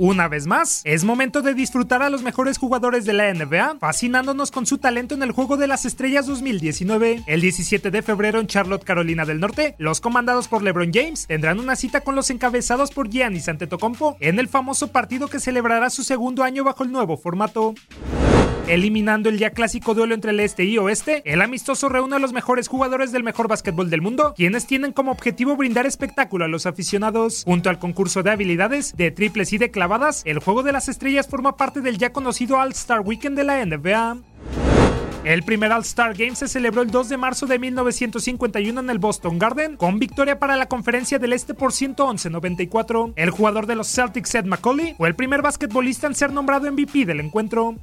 Una vez más, es momento de disfrutar a los mejores jugadores de la NBA, fascinándonos con su talento en el Juego de las Estrellas 2019. El 17 de febrero en Charlotte, Carolina del Norte, los comandados por LeBron James tendrán una cita con los encabezados por Giannis Antetokounmpo en el famoso partido que celebrará su segundo año bajo el nuevo formato. Eliminando el ya clásico duelo entre el este y oeste, el amistoso reúne a los mejores jugadores del mejor básquetbol del mundo, quienes tienen como objetivo brindar espectáculo a los aficionados. Junto al concurso de habilidades, de triples y de clavadas, el juego de las estrellas forma parte del ya conocido All-Star Weekend de la NBA. El primer All-Star Game se celebró el 2 de marzo de 1951 en el Boston Garden, con victoria para la Conferencia del Este por 111-94. El jugador de los Celtics, Ed McCauley, fue el primer basquetbolista en ser nombrado MVP del encuentro.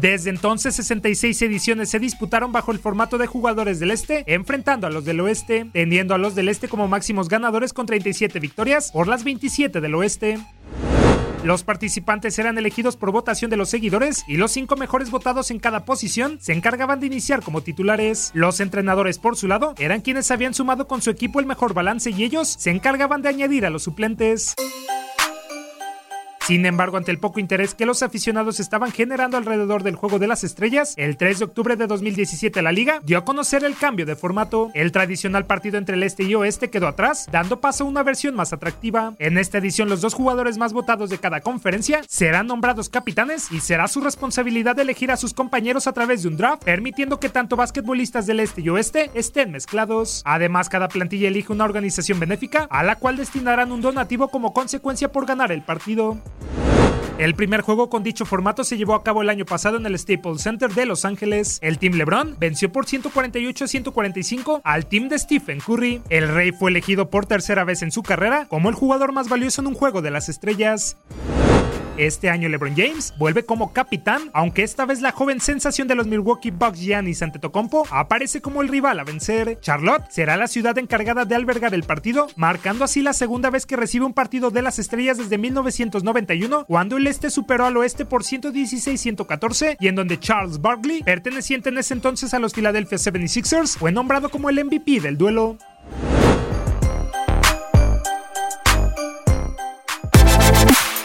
Desde entonces, 66 ediciones se disputaron bajo el formato de jugadores del Este, enfrentando a los del Oeste, teniendo a los del Este como máximos ganadores con 37 victorias por las 27 del Oeste. Los participantes eran elegidos por votación de los seguidores y los cinco mejores votados en cada posición se encargaban de iniciar como titulares. Los entrenadores, por su lado, eran quienes habían sumado con su equipo el mejor balance y ellos se encargaban de añadir a los suplentes. Sin embargo, ante el poco interés que los aficionados estaban generando alrededor del juego de las estrellas, el 3 de octubre de 2017 la liga dio a conocer el cambio de formato. El tradicional partido entre el este y oeste quedó atrás, dando paso a una versión más atractiva. En esta edición, los dos jugadores más votados de cada conferencia serán nombrados capitanes y será su responsabilidad elegir a sus compañeros a través de un draft, permitiendo que tanto basquetbolistas del este y oeste estén mezclados. Además, cada plantilla elige una organización benéfica a la cual destinarán un donativo como consecuencia por ganar el partido. El primer juego con dicho formato se llevó a cabo el año pasado en el Staples Center de Los Ángeles. El Team LeBron venció por 148 a 145 al team de Stephen Curry. El Rey fue elegido por tercera vez en su carrera como el jugador más valioso en un juego de las estrellas. Este año LeBron James vuelve como capitán, aunque esta vez la joven sensación de los Milwaukee Bucks Giannis Antetokounmpo aparece como el rival a vencer. Charlotte será la ciudad encargada de albergar el partido, marcando así la segunda vez que recibe un partido de las estrellas desde 1991, cuando el este superó al oeste por 116-114 y en donde Charles Barkley, perteneciente en ese entonces a los Philadelphia 76ers, fue nombrado como el MVP del duelo.